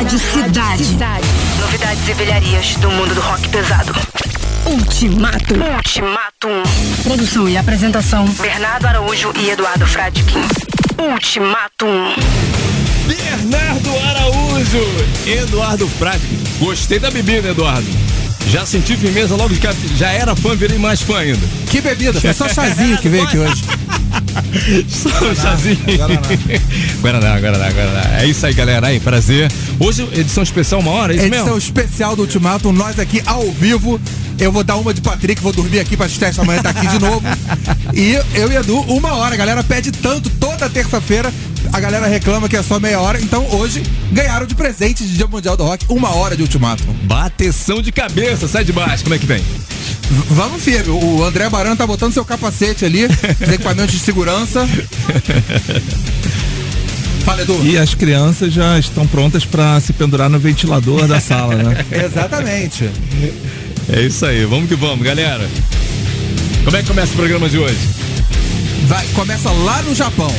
Rádio Cidade. Novidades e velharias do mundo do rock pesado. Ultimato. Ultimatum. Produção e apresentação. Bernardo Araújo e Eduardo Fradkin. Ultimatum. Bernardo Araújo, Eduardo Fradkin. Gostei da bebida, Eduardo. Já senti firmeza logo de cara. Já era fã, virei mais fã ainda. Que bebida? Foi só chazinho que veio aqui hoje. Só um chazinho. Guaraná, Guaraná, Guaraná. É isso aí, galera. Aí, prazer. Hoje, edição especial, uma hora, é isso Edição mesmo? especial do Ultimato, nós aqui ao vivo. Eu vou dar uma de Patrick, vou dormir aqui pra testar amanhã tá aqui de novo. E eu e Edu, uma hora. A galera pede tanto toda terça-feira. A galera reclama que é só meia hora. Então hoje ganharam de presente de Dia Mundial do Rock uma hora de Ultimato. Bateção de cabeça, sai de baixo, como é que vem? V- Vamos firme. O André Barano tá botando seu capacete ali, os equipamentos de segurança. Fala, Edu. E as crianças já estão prontas para se pendurar no ventilador da sala, né? Exatamente. É isso aí, vamos que vamos, galera. Como é que começa o programa de hoje? Vai, começa lá no Japão.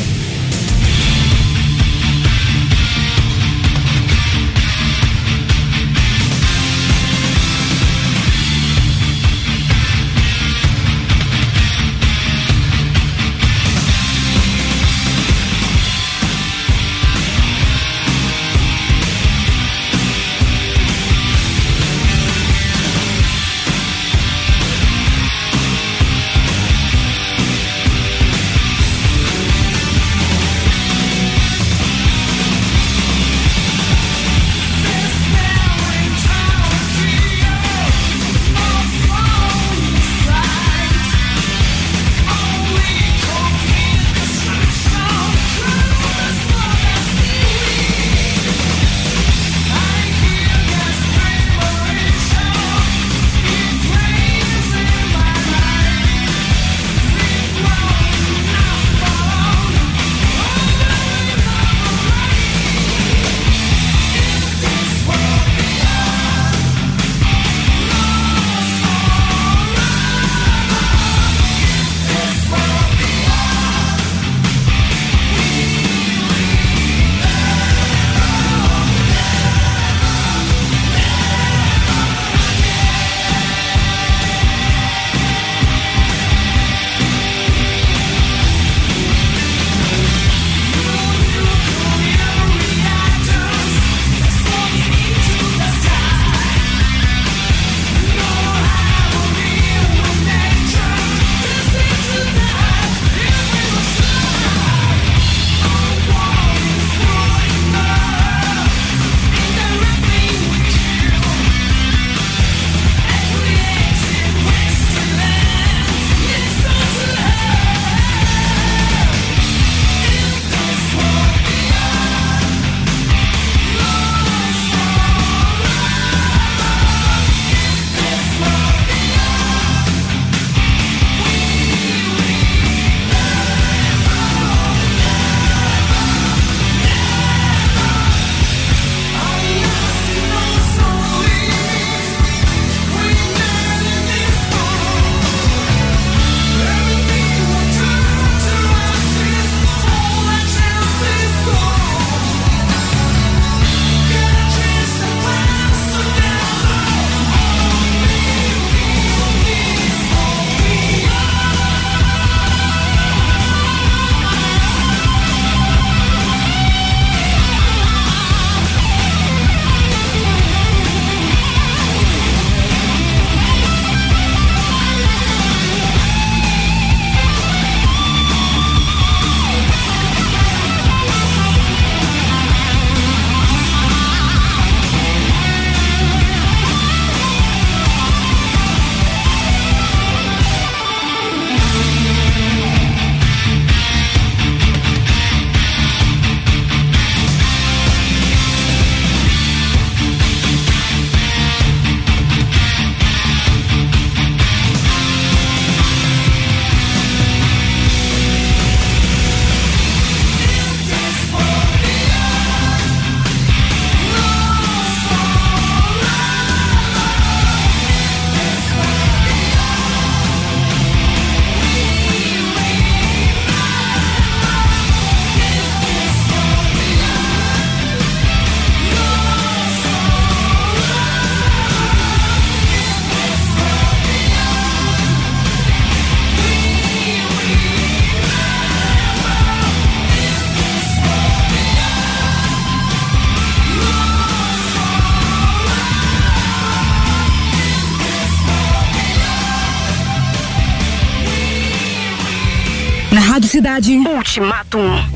Cidade. Ultimatum.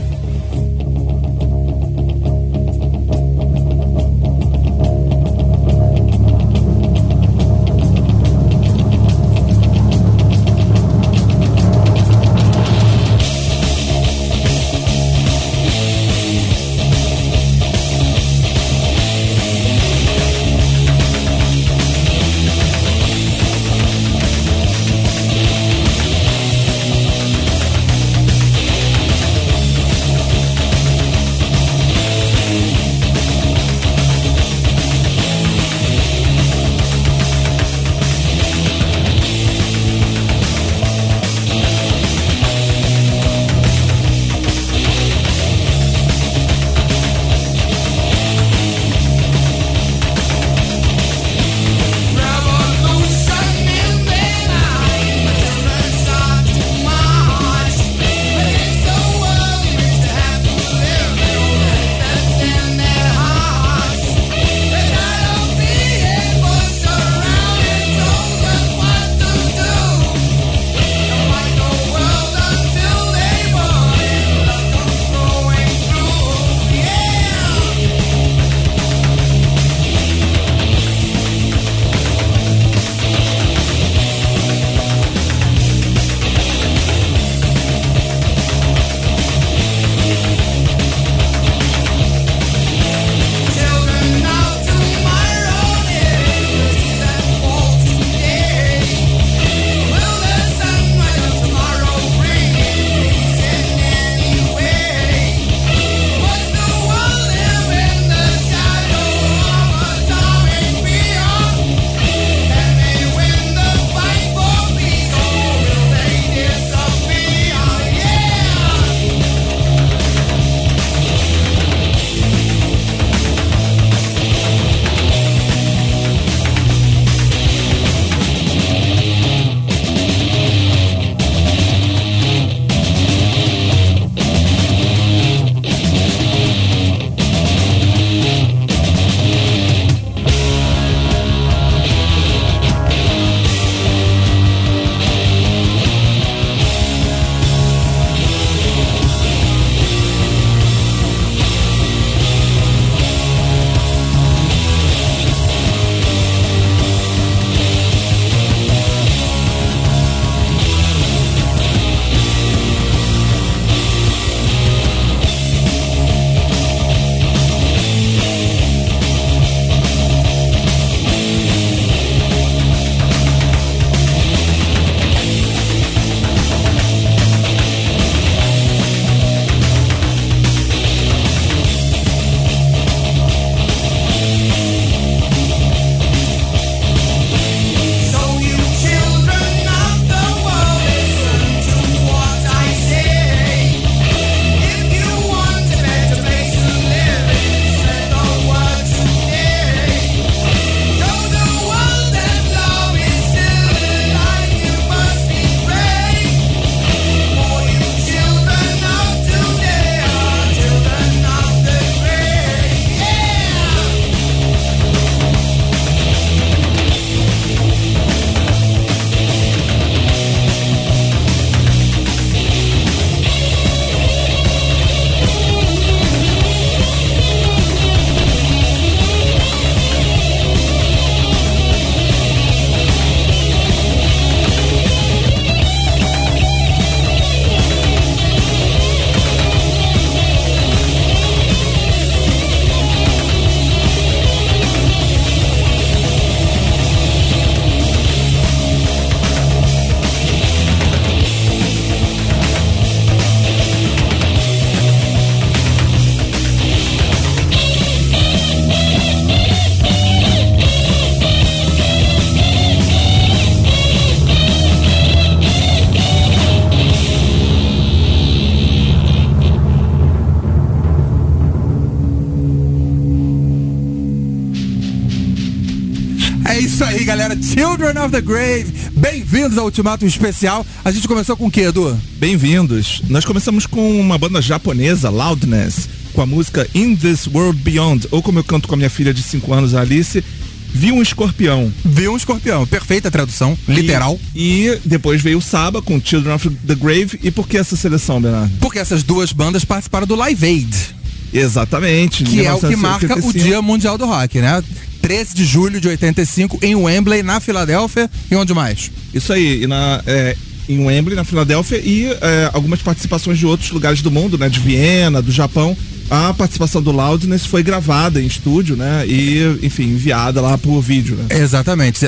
Of the Grave. Bem-vindos ao Ultimato Especial. A gente começou com o quê, Edu? Bem-vindos. Nós começamos com uma banda japonesa, Loudness, com a música In This World Beyond, ou como eu canto com a minha filha de 5 anos, a Alice, vi um escorpião. Viu um escorpião. Perfeita tradução, literal. E, e depois veio o Saba com Children of the Grave. E por que essa seleção, Bernardo? Porque essas duas bandas participaram do Live Aid, Exatamente. que é o que marca o 1985. Dia Mundial do Rock, né? 13 de julho de 85 em Wembley, na Filadélfia. E onde mais? Isso aí, e na, é, em Wembley, na Filadélfia, e é, algumas participações de outros lugares do mundo, né? De Viena, do Japão. A participação do Loudness foi gravada em estúdio, né? E, enfim, enviada lá por vídeo, né? Exatamente.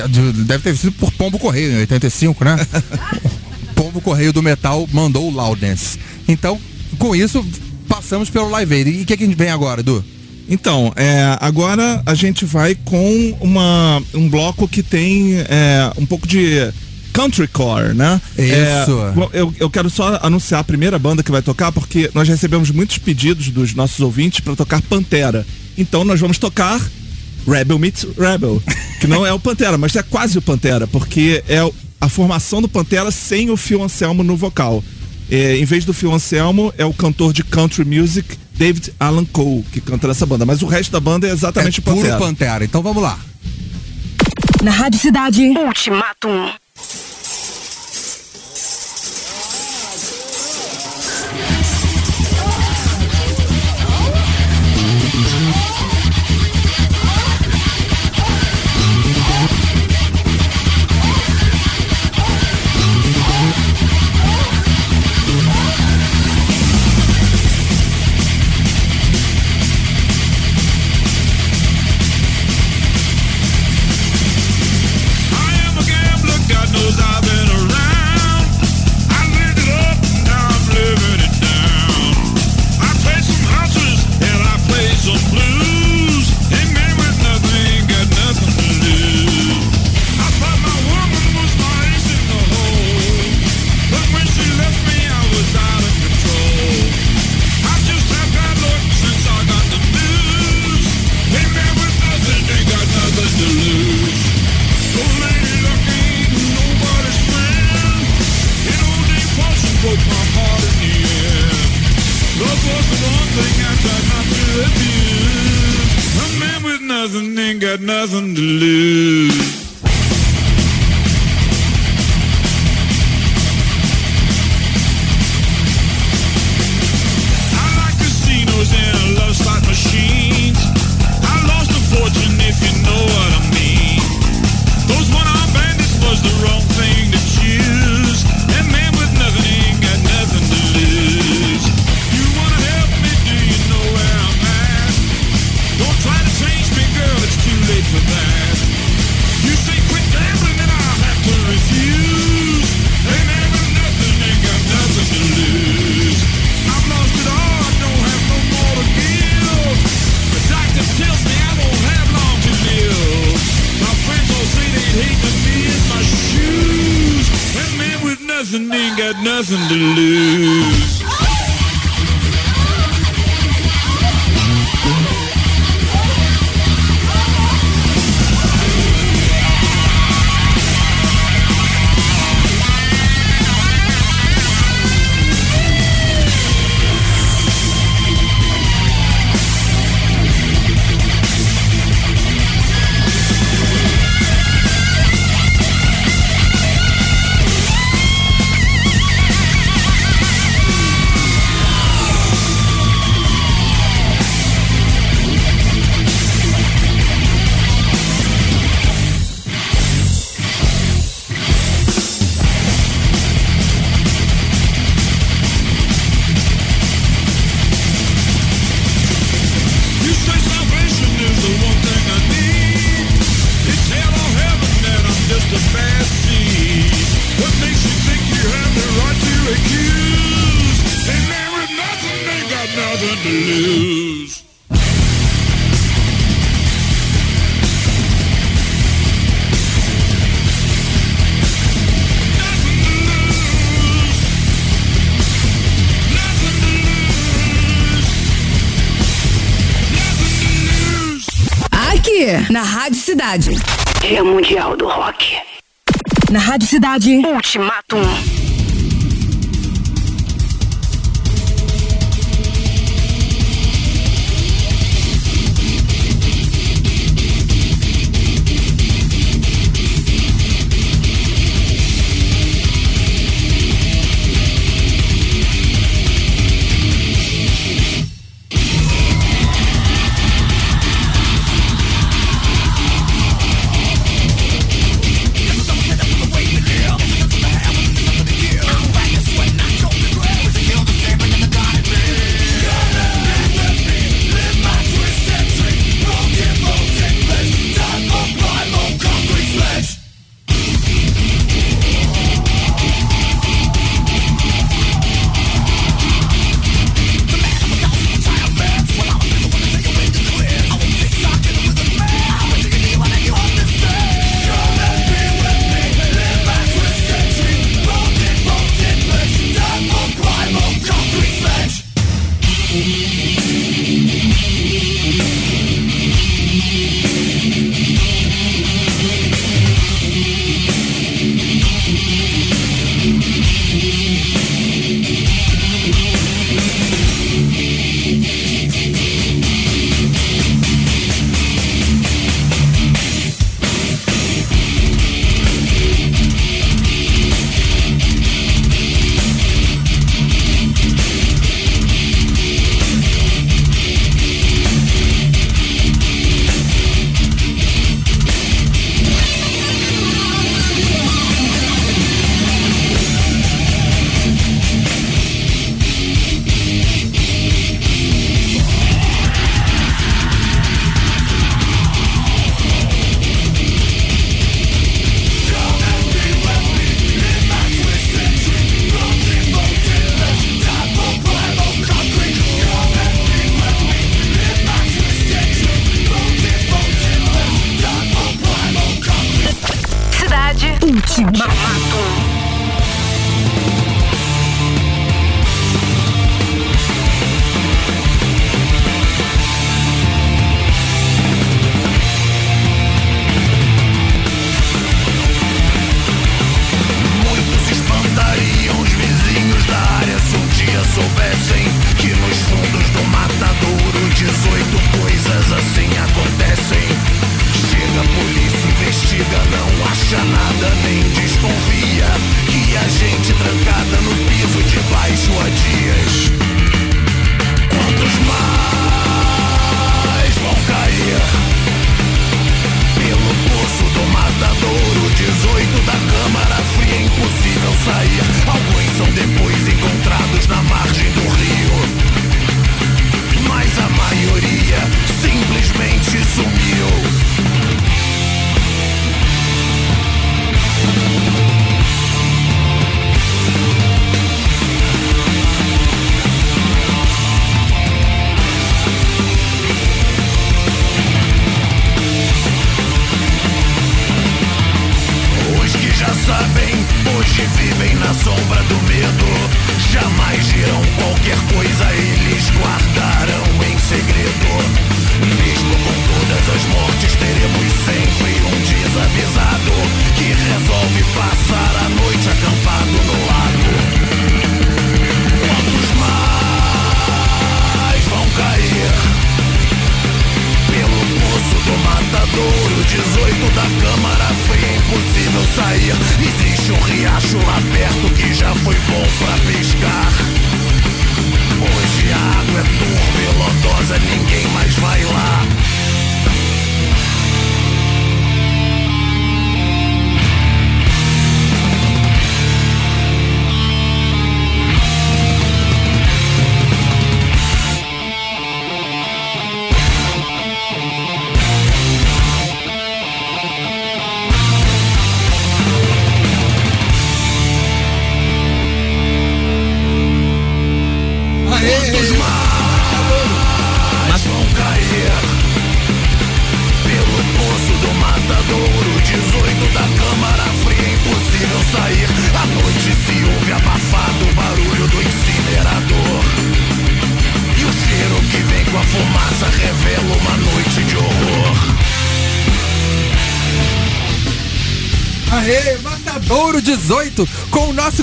Deve ter sido por Pombo Correio em 85, né? Pombo Correio do Metal mandou o Loudness. Então, com isso, passamos pelo Live Aid. E o que, que a gente vem agora, Edu? Então, é, agora a gente vai com uma, um bloco que tem é, um pouco de country core, né? Isso. É, eu, eu quero só anunciar a primeira banda que vai tocar, porque nós recebemos muitos pedidos dos nossos ouvintes para tocar Pantera. Então nós vamos tocar Rebel Meets Rebel, que não é o Pantera, mas é quase o Pantera, porque é a formação do Pantera sem o Phil Anselmo no vocal. É, em vez do Phil Anselmo, é o cantor de country music David Alan Cole que canta nessa banda, mas o resto da banda é exatamente é o Pantera. puro Pantera. Então vamos lá. Na Rádio Cidade. Ultimatum. Na Rádio Cidade. Dia Mundial do Rock. Na Rádio Cidade. Ultimatum.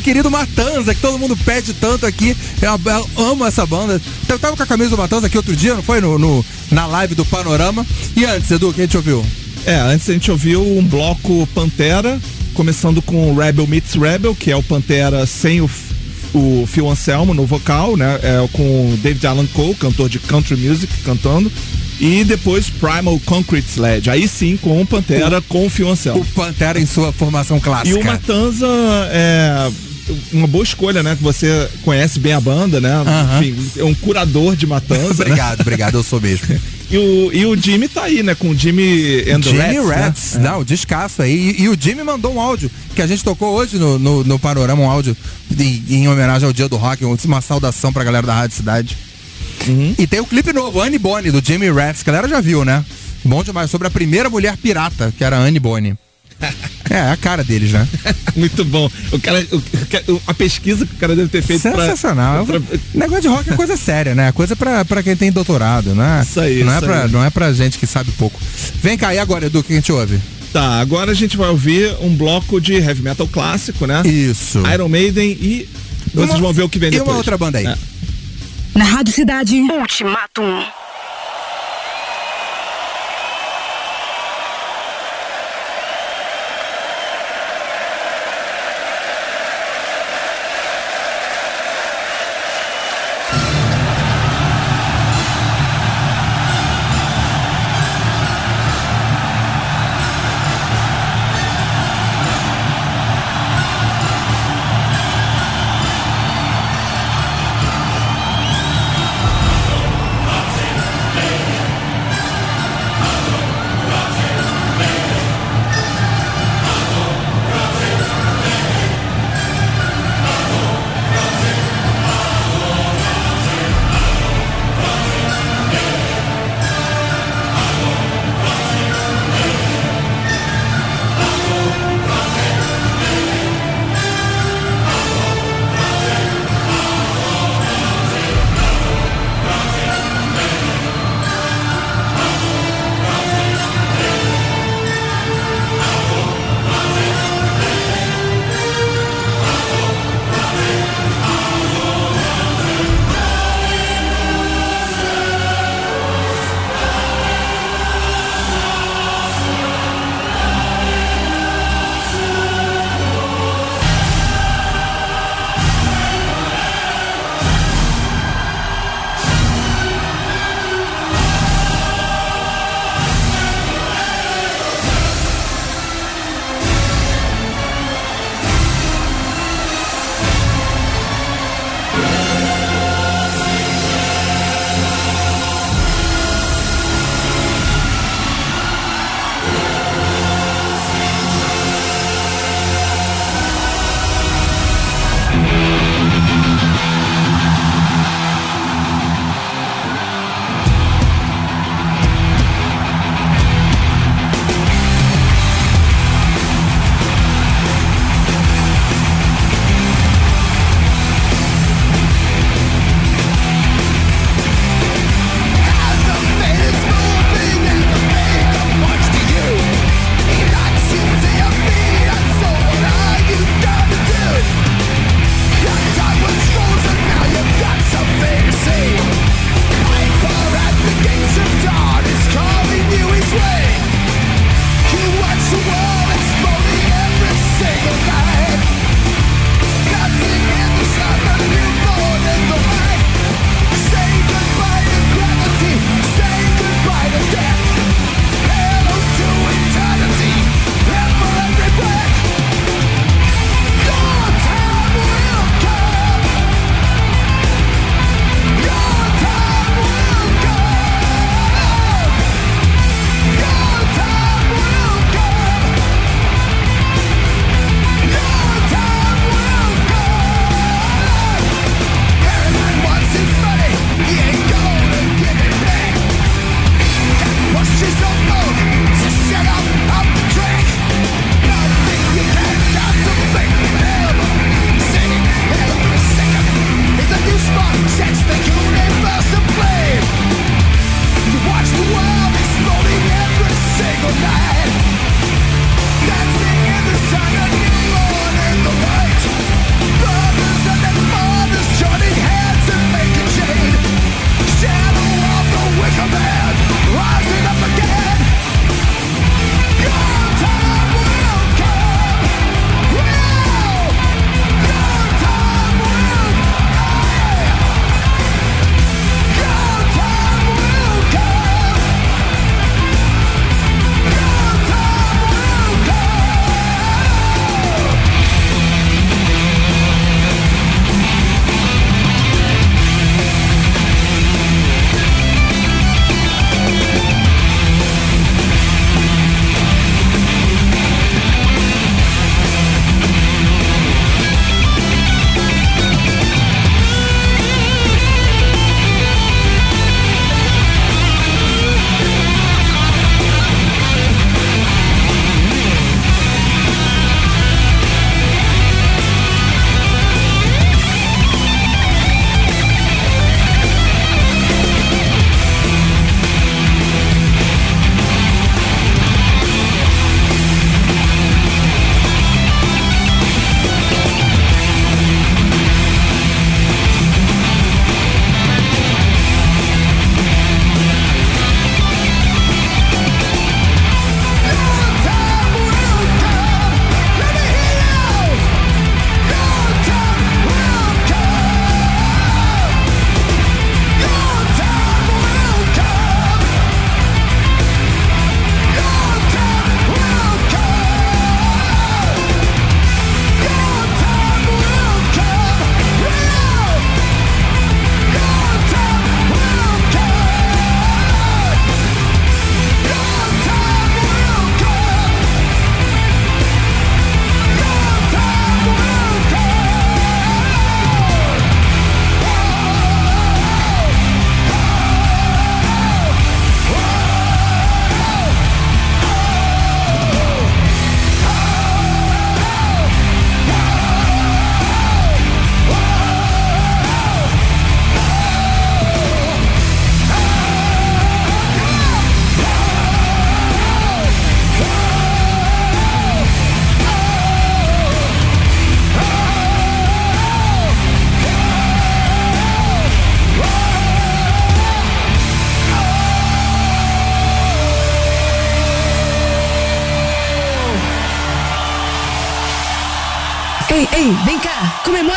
Querido Matanza, que todo mundo pede tanto aqui. Eu, eu amo essa banda. Eu tava com a camisa do Matanza aqui outro dia, não foi? No, no- na live do Panorama. E antes, Edu, o que a gente ouviu? É, antes a gente ouviu um bloco Pantera, começando com o Rebel Meets Rebel, que é o Pantera sem o, o Phil Anselmo no vocal, né? É, com o David Allan Cole, cantor de country music, cantando. E depois Primal Concrete Sledge. Aí sim, com o Pantera, com o Phil Anselmo. O Pantera em sua formação clássica. E o Matanza é uma boa escolha, né? Que você conhece bem a banda, né? Enfim, é um curador de Matanza. né? Obrigado, obrigado, eu sou mesmo. E o, e o Jimmy tá aí, né? Com o Jimmy and Jimmy Rats, né? Rats, não, descasso aí. E, e o Jimmy mandou um áudio que a gente tocou hoje no, no, no Panorama, um áudio em, em homenagem ao Dia do Rock, uma saudação pra galera da Rádio Cidade. Uhum. E tem o clipe novo, Annie Bonny, do Jimmy Rats, que a galera já viu, né? Bom demais, sobre a primeira mulher pirata, que era a Annie Bonny. É, é a cara deles, né? Muito bom. O cara, o- o- a pesquisa que o cara deve ter feito pra- Sensacional. pra- Negócio de rock é coisa séria, né? Coisa pra, pra quem tem doutorado, né? Isso aí, não é isso pra, aí. Não é pra gente que sabe pouco. Vem cá, e agora, Edu, o que a gente ouve? Tá, agora a gente vai ouvir um bloco de heavy metal clássico, né? Isso. Iron Maiden e vocês Uma- vão ver o que vem E depois. uma outra banda aí. É. Na Rádio Cidade. Ultimatum.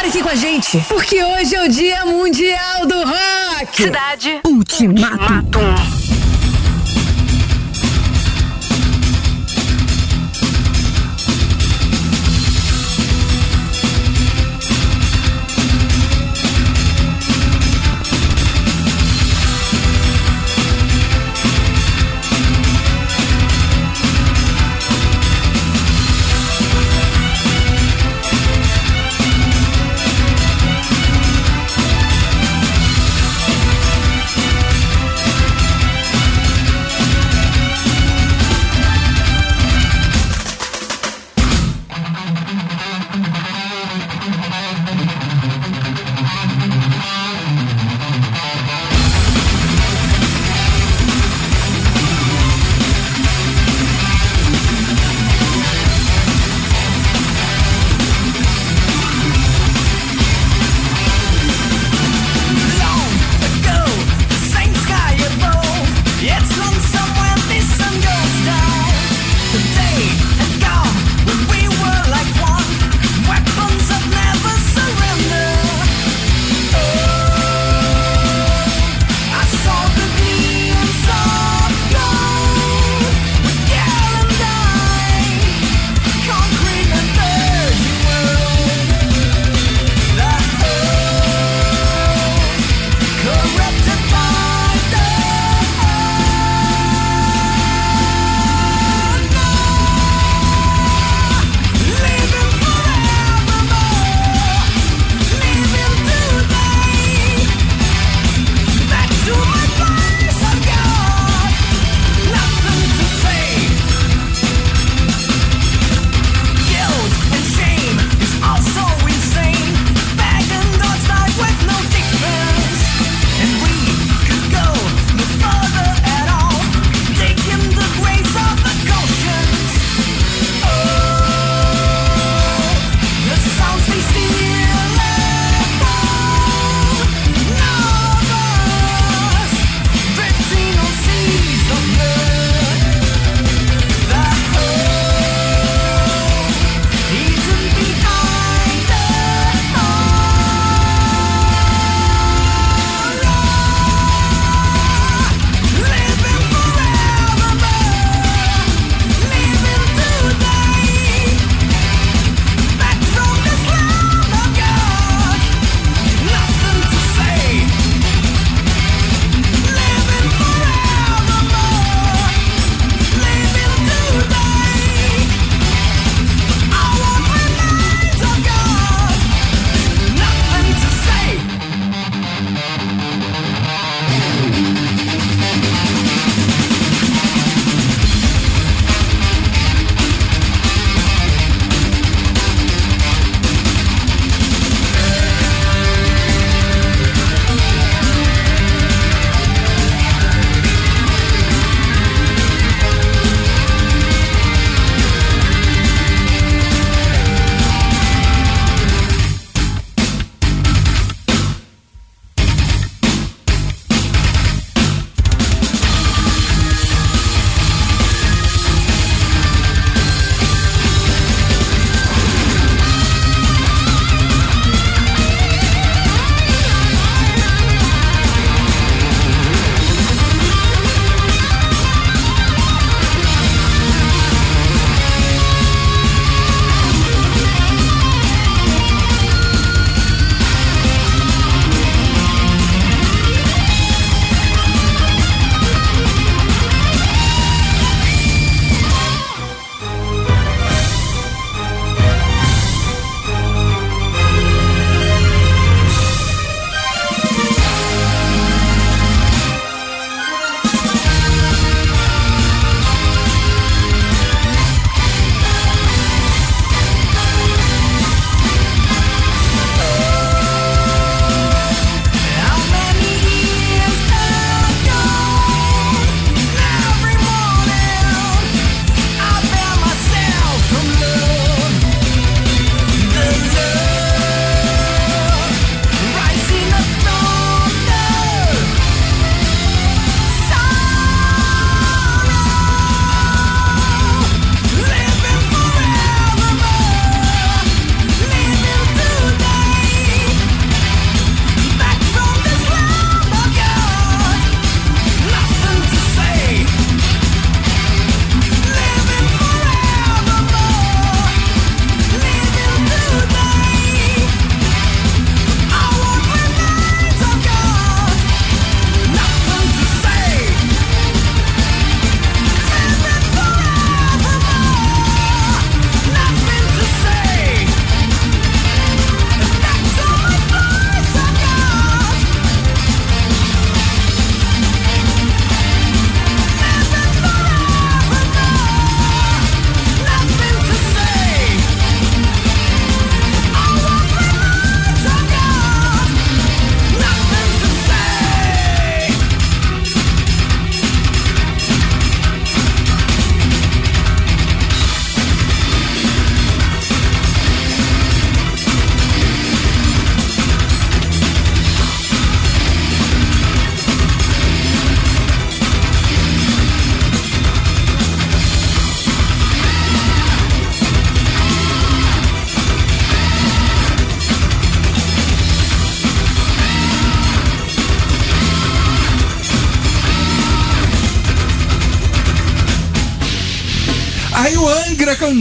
Aqui com a gente, porque hoje é o Dia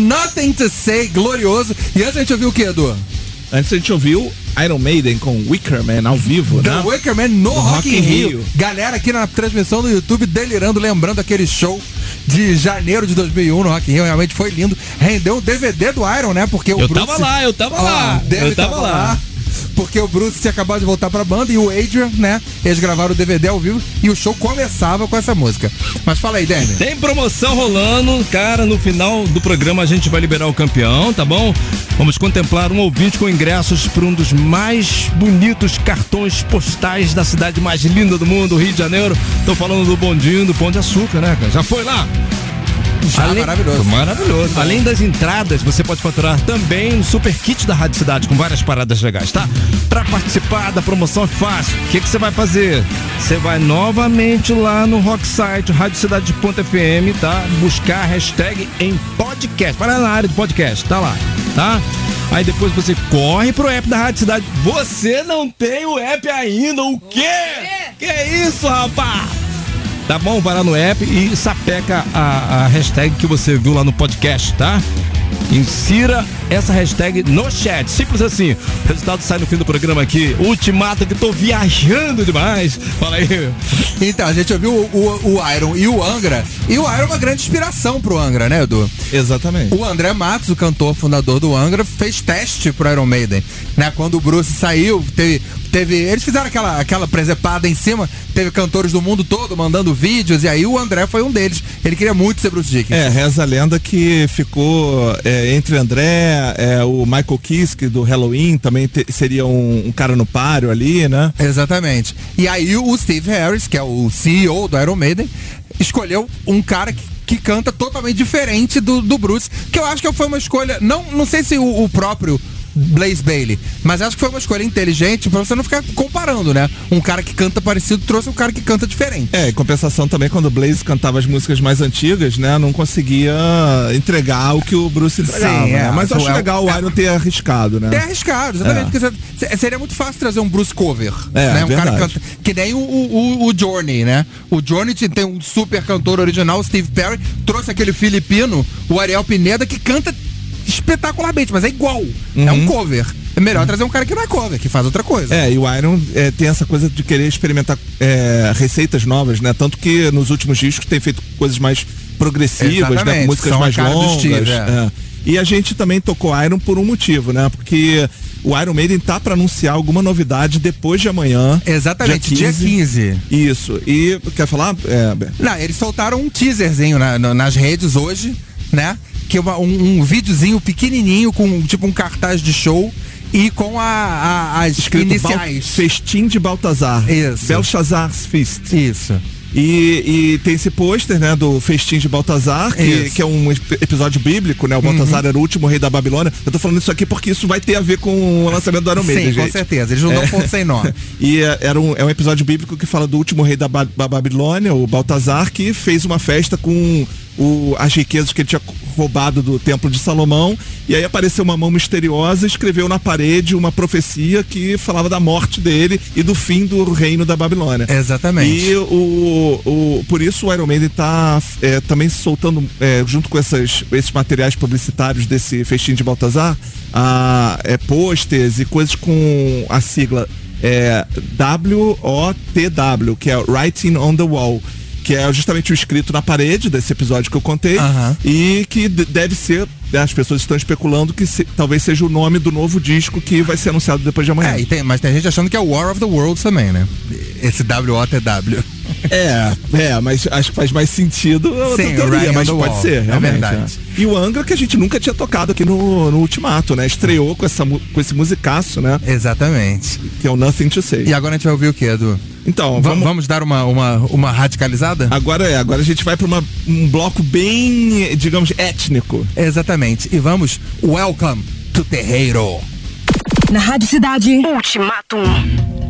Nothing to Say, glorioso. E antes a gente ouviu o que, Edu? Antes a gente ouviu Iron Maiden com Wicker Man ao vivo, The né? Wicker Man no, Rock, Rock in Rio. Rio. Galera aqui na transmissão do YouTube delirando, lembrando aquele show de janeiro de 2001 no Rock in Rio. Realmente foi lindo. Rendeu um DVD do Iron, né? Porque o Eu Bruce... tava lá, eu tava Ó, lá. Deve Eu tava lá. Porque o Bruce tinha acabado de voltar pra banda e o Adrian, né? Eles gravaram o DVD ao vivo e o show começava com essa música. Mas fala aí, Dani. Tem promoção rolando, cara. No final do programa a gente vai liberar o campeão, tá bom? Vamos contemplar um ouvinte com ingressos para um dos mais bonitos cartões postais da cidade mais linda do mundo, Rio de Janeiro. Tô falando do bondinho do Pão de Açúcar, né, cara? Já foi lá? Já, maravilhoso. Maravilhoso. Além das entradas, você pode faturar também no Super Kit da Rádio Cidade com várias paradas legais, tá? Pra participar da promoção é fácil. O que que você vai fazer? Você vai novamente lá no Rocksite, radiocidade.fm, tá? Buscar a hashtag em podcast. Para na área do podcast, tá lá, tá? Aí depois você corre pro app da Rádio Cidade. Você não tem o app ainda, o quê? Que isso, rapaz? Tá bom? Vai lá no app e sapeca a, a hashtag que você viu lá no podcast, tá? Insira essa hashtag no chat. Simples assim. O resultado sai no fim do programa aqui. Ultimato que tô viajando demais. Fala aí. Então, a gente ouviu o, o- o Iron e o Angra. E o Iron é uma grande inspiração pro Angra, né, Edu? Exatamente. O André Matos, o cantor fundador do Angra, fez teste pro Iron Maiden. Né? Quando o Bruce saiu, teve. Teve eles fizeram aquela, aquela presepada em cima, teve cantores do mundo todo mandando vídeos, e aí o André foi um deles. Ele queria muito ser Bruce Dickinson. É, reza a lenda que ficou é, entre André, é, o Michael Kiske do Halloween também te- seria um, um cara no páreo ali, né? Exatamente. E aí o Steve Harris, que é o CEO do Iron Maiden, escolheu um cara que, que canta totalmente diferente do, do Bruce, que eu acho que foi uma escolha, não, não sei se o, o próprio Blaze Bailey, mas acho que foi uma escolha inteligente pra você não ficar comparando, né? Um cara que canta parecido trouxe um cara que canta diferente. É, em compensação também, quando o Blaze cantava as músicas mais antigas, né? Não conseguia entregar o que o Bruce entregava. Sim, é, né? Mas eu acho é- legal o Iron ter arriscado, né? É arriscado, exatamente. É. Porque se- seria muito fácil trazer um Bruce cover. É, né? Um cara que verdade. canta. Que nem o, o, o- o Journey, né? O Journey tem um super cantor original, o Steve Perry, trouxe aquele filipino, o Ariel Pineda, que canta espetacularmente, mas é igual. É um cover. É melhor trazer um cara que não é cover, que faz outra coisa. É, e o Iron é, tem essa coisa de querer experimentar é, receitas novas, né? Tanto que nos últimos discos tem feito coisas mais progressivas, né? Exatamente, Com músicas mais longas. Steve, é. é. E a gente também tocou Iron por um motivo, né? Porque o Iron Maiden tá pra anunciar alguma novidade depois de amanhã. Exatamente, dia 15. Isso. E quer falar? É? Não, eles soltaram um teaserzinho na- na- nas redes hoje, né? Que é uma- um, um videozinho pequenininho com tipo um cartaz de show e com a, a- as escrito Bal- iniciais. Festim de Baltazar. Isso. Belshazzar's Feast. Isso. E, e tem esse pôster, né, do Festim de Baltazar, que, que é um ep- episódio bíblico, né? O Baltazar era o último rei da Babilônia. Eu tô falando isso aqui porque isso vai ter a ver com o lançamento do Iron Maiden, Sim, com gente. certeza. Eles não dão ponto sem nó. E é, era um, é um episódio bíblico que fala do último rei da, Ba- da Babilônia, o Baltazar, que fez uma festa com o- as riquezas que ele tinha roubado do templo de Salomão. E aí apareceu uma mão misteriosa e escreveu na parede uma profecia que falava da morte dele e do fim do reino da Babilônia. Exatamente. E o, o, por isso o Iron Maiden tá é, também soltando, é, junto com essas, esses materiais publicitários desse festim de Baltazar, a, é, posters e coisas com a sigla é, WOTW, que é Writing on the Wall. Que é justamente o escrito na parede desse episódio que eu contei. Aham. E que de- deve ser. Né, As pessoas estão especulando que se- talvez seja o nome do novo disco que vai ser anunciado depois de amanhã. É, tem- mas tem gente achando que é War of the Worlds também, né? Esse WOTW. É, é, mas acho que faz mais sentido Sim, o teoria, mas pode Wall. ser, É verdade. é. E o Angra que a gente nunca tinha tocado aqui no, no Ultimato, né? Estreou com, essa, com esse musicaço, né? Exatamente. Que é o Nothing to Say. E agora a gente vai ouvir o que, Edu? Então, Va- vamos... vamos dar uma, uma, uma radicalizada? Agora é, agora a gente vai para um bloco bem, digamos, étnico. Exatamente. E vamos, welcome to Terreiro. Na Rádio Cidade. Ultimatum. Ultimatum.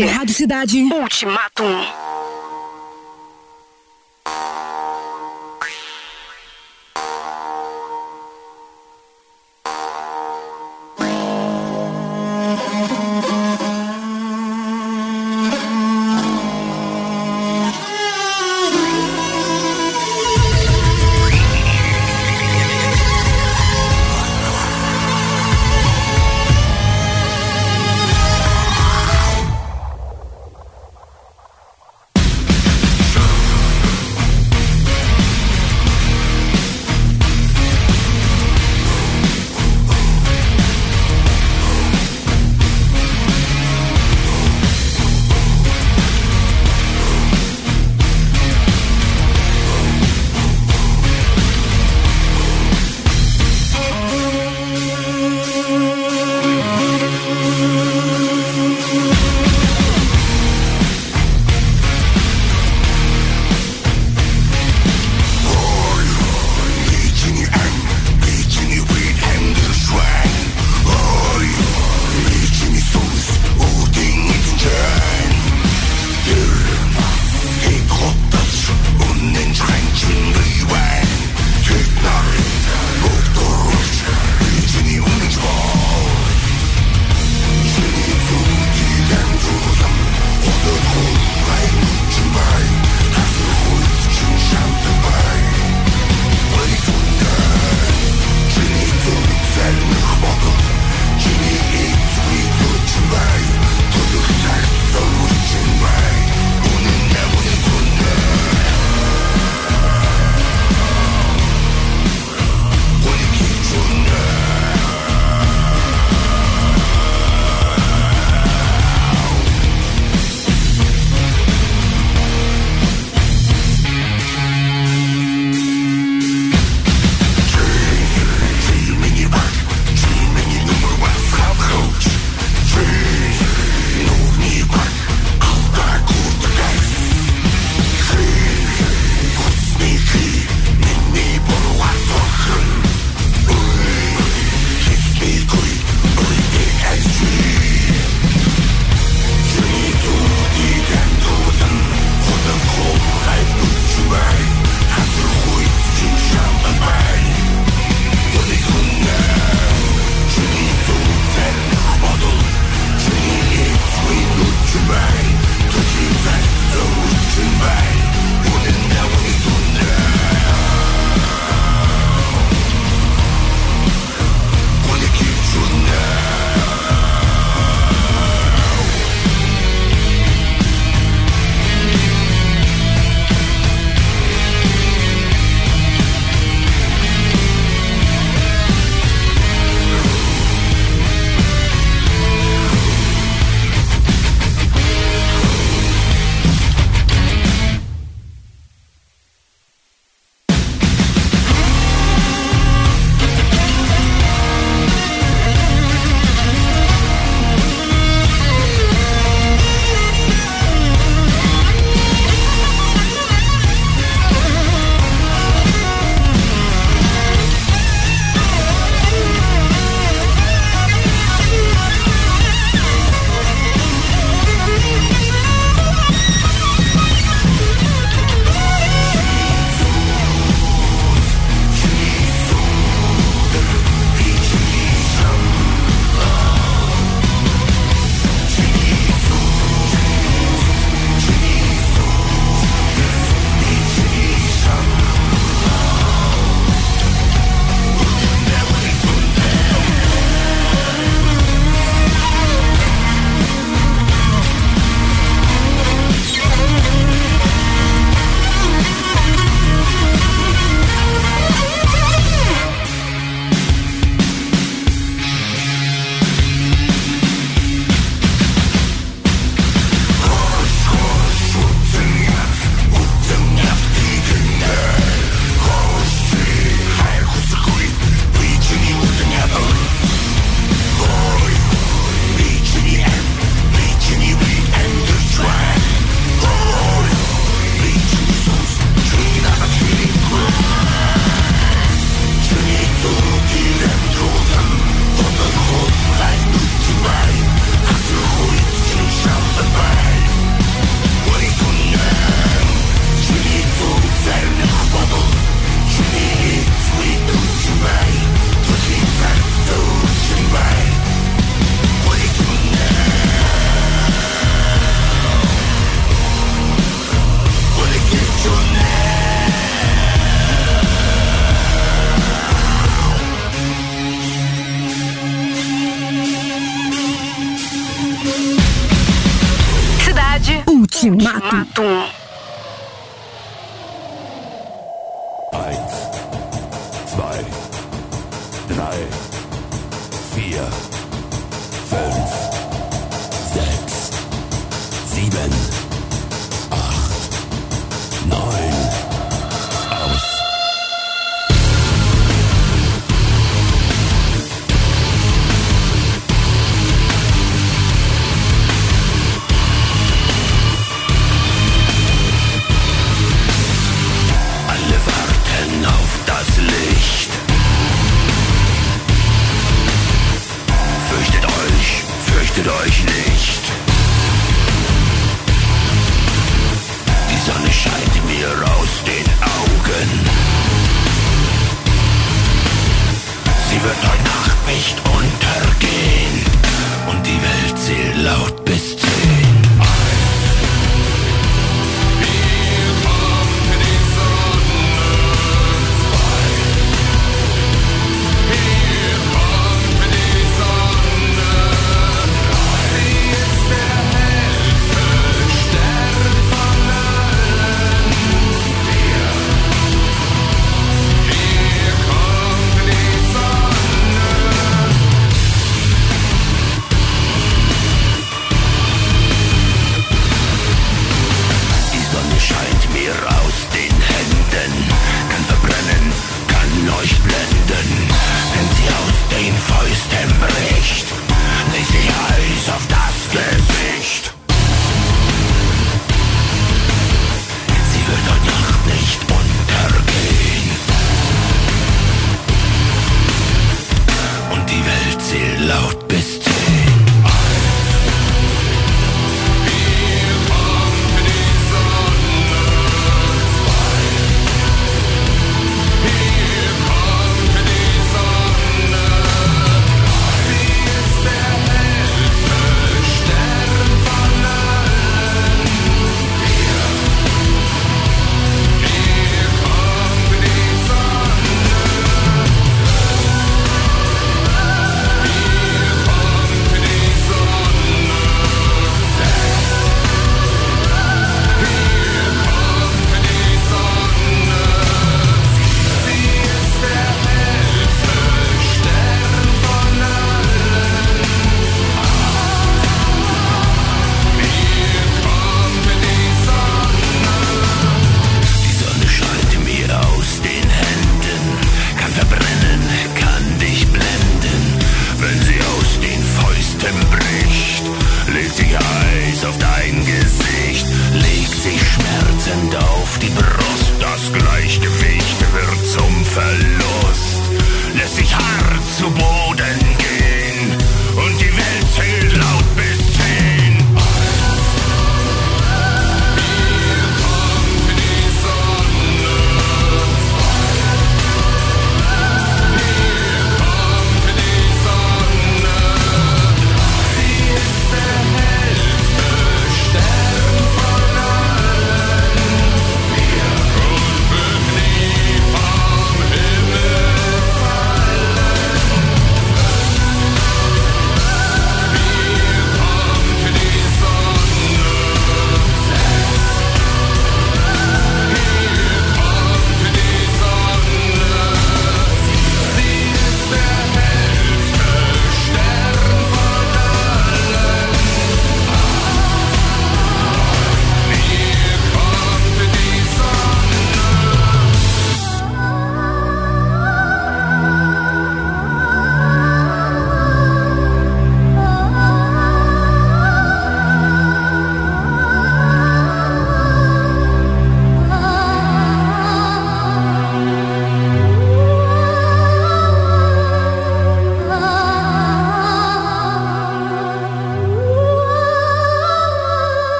Na Rádio Cidade. Ultimatum. 行马渡。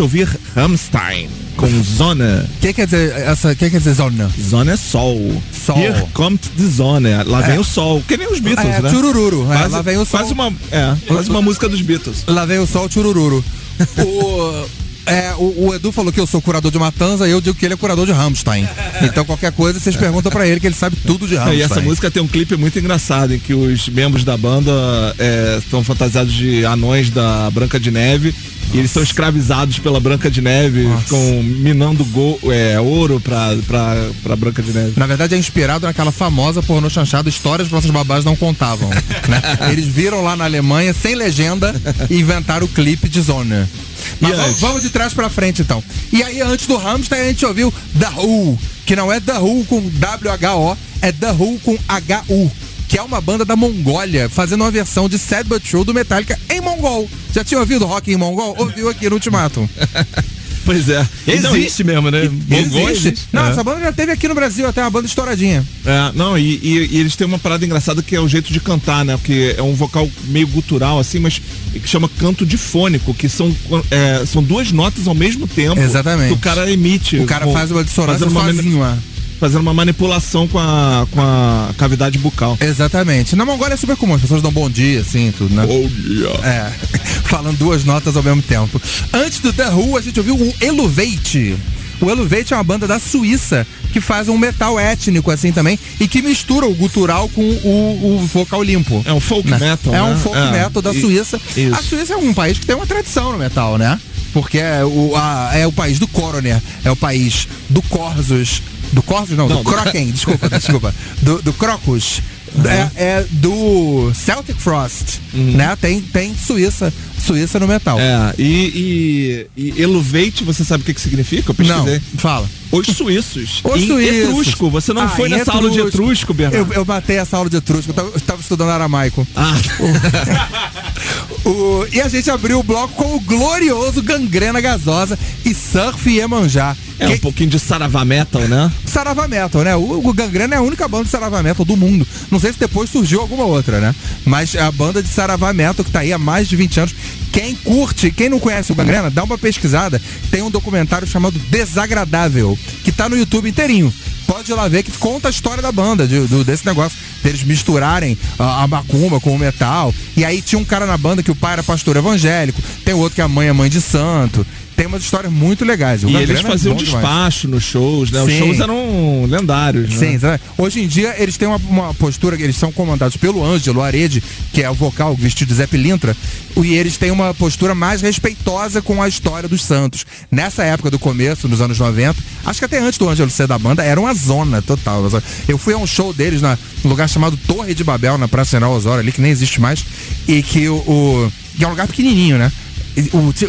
De ouvir Rammstein com Zona. O que quer dizer essa? Que quer dizer zona? Zona é sol. Sol. Here kommt the zona. Lá vem É. o sol. Que nem os Beatles, É, né? tchurururu. É, lá vem o sol. Quase uma, é, quase uma música dos Beatles. Lá vem o sol tchurururu. o, é, o, o Edu falou que eu sou curador de Matanza e eu digo que ele é curador de Rammstein. Então qualquer coisa vocês perguntam pra ele que ele sabe tudo de Rammstein. E essa música tem um clipe muito engraçado em que os membros da banda é, estão fantasiados de anões da Branca de Neve e eles são escravizados pela Branca de Neve, Nossa. ficam minando go- é, ouro pra, pra, pra Branca de Neve. Na verdade é inspirado naquela famosa pornô chanchada Histórias que nossas babás não contavam. né? Eles viram lá na Alemanha, sem legenda, e inventaram o clipe de Zona. Mas vamos, vamos de trás pra frente então. E aí, antes do Rammstein, a gente ouviu The Who, que não é The Who com W-H-O, é The Who com H-U. Que é uma banda da Mongólia, fazendo uma versão de Sad But True do Metallica em mongol. Já tinha ouvido rock em mongol? Ouviu aqui no Ultimatum. Pois é. Não, Existe mesmo, né? Mongol Existe. Não, essa banda já teve aqui no Brasil, até uma banda estouradinha. É, não, e, e- e eles têm uma parada engraçada que é o jeito de cantar, né? Porque é um vocal meio gutural, assim, mas que chama canto difônico, que são, é, são duas notas ao mesmo tempo. Exatamente. Que o cara emite. O cara com- faz uma dissonância uma, sozinho, ó. Fazendo uma manipulação com a, com a cavidade bucal. Exatamente. Na Mongólia é super comum, as pessoas dão bom dia, assim, tudo, né? Oh, yeah. É, falando duas notas ao mesmo tempo. Antes do The Who, a gente ouviu o Eluvate. O Eluvate é uma banda da Suíça que faz um metal étnico assim também e que mistura o gutural com o, o vocal limpo. É um folk né? metal, É um né? folk É. metal da E- Suíça. isso. A Suíça é um país que tem uma tradição no metal, né? Porque é o, a- é o país do Coroner, é o país do Corsos. Do Corsos, não, Não, do do- Croken, desculpa, desculpa. Do, do Crocus. É, é do Celtic Frost, né? Tem, tem Suíça, Suíça no metal. É, e, e, e você sabe o que, que significa? Eu Não, fala. Os suíços. Os suíços. etrusco. Você não Ah, foi nessa aula de etrusco, Bernardo? Eu, eu matei essa aula de etrusco, eu tava, eu tava estudando aramaico. Ah, O- e a gente abriu o bloco com o glorioso Gangrena Gasosa e Surf Iemanjá. é um pouquinho de saravá metal, né? Sarava Metal, né? O, o Gangrena é a única banda de Sarava Metal do mundo. Não sei se depois surgiu alguma outra, né? Mas é a banda de Sarava Metal que tá aí há mais de 20 anos. Quem curte, quem não conhece o Gangrena, dá uma pesquisada. Tem um documentário chamado Desagradável, que tá no YouTube inteirinho. Pode ir lá ver que conta a história da banda, de- do- desse negócio, deles misturarem a, a macumba com o metal. E aí tinha um cara na banda que o pai era pastor evangélico, tem outro que a mãe é mãe de santo. Tem umas histórias muito legais. O E Gangrena eles é faziam demais. despacho nos shows, né? Os Sim. shows eram lendários, né? Sim, sabe? hoje em dia eles têm uma, uma postura, eles são comandados pelo Ângelo Arede, que é o vocal vestido de Zé Pilintra, e eles têm uma postura mais respeitosa com a história dos Santos. Nessa época do começo, nos anos 90, acho que até antes do Ângelo ser da banda, era uma zona total. Eu fui a um show deles na, num lugar chamado Torre de Babel, na Praça General Osório, ali, que nem existe mais, e que o. o que é um lugar pequenininho, né?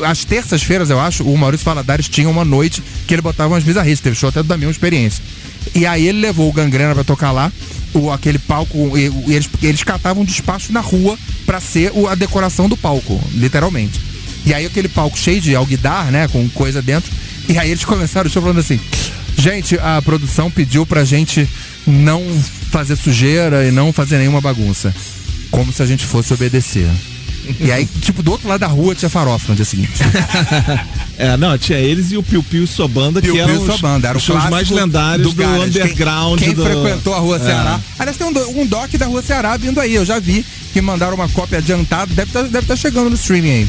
As terças-feiras, eu acho, o Maurício Valadares tinha uma noite que ele botava umas bizarrices. Teve show até do Damião Experiência. E aí ele levou o Gangrena pra tocar lá, o, aquele palco, e, e eles, eles catavam despacho na rua pra ser o- a decoração do palco, literalmente. E aí aquele palco cheio de alguidar, né, com coisa dentro. E aí eles começaram o show falando assim: gente, a produção pediu pra gente não fazer sujeira e não fazer nenhuma bagunça. Como se a gente fosse obedecer. E aí, tipo, do outro lado da rua tinha farofa no dia seguinte. É, não, tinha eles e o Piu Piu e sua banda, Piu que Piu eram e sua os, banda, era o os shows mais lendários do, Garage. Quem- underground. Quem, do... frequentou a rua É. Ceará. Aliás, tem um, do- um doc da rua Ceará vindo aí, eu já vi que mandaram uma cópia adiantada, deve estar deve tá chegando no streaming aí.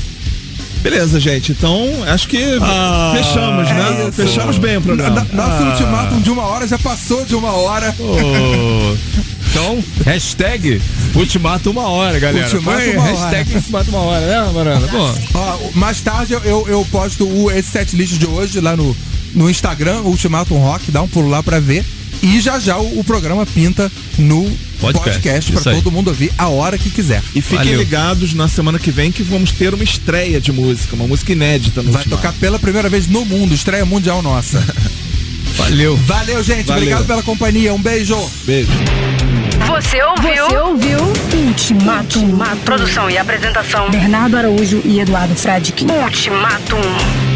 Beleza, gente. Então, acho que fechamos, é né? isso. Fechamos bem o programa. No- Nosso ultimátum de uma hora já passou de uma hora. Ô, Então, hashtag Ultimato uma hora, galera. Ultimato uma hora. hashtag Ultimato uma hora, né, Marana? Pô, Ó, mais tarde eu, eu, posto o, esse set list de hoje lá no, no Instagram, Ultimatum Rock, dá um pulo lá pra ver. E já já o, o programa pinta no Podcast, podcast, aí. todo mundo ouvir a hora que quiser. E fiquem Valeu. ligados na semana que vem que vamos ter uma estreia de música, uma música inédita no Vai Ultimato. tocar pela primeira vez no mundo, estreia mundial nossa. valeu. Valeu, gente. Valeu. Obrigado pela companhia. Um beijo. Beijo. Você ouviu? Você ouviu? Ultimatum. Produção e apresentação. Bernardo Araújo e Eduardo Fradique. Ultimatum.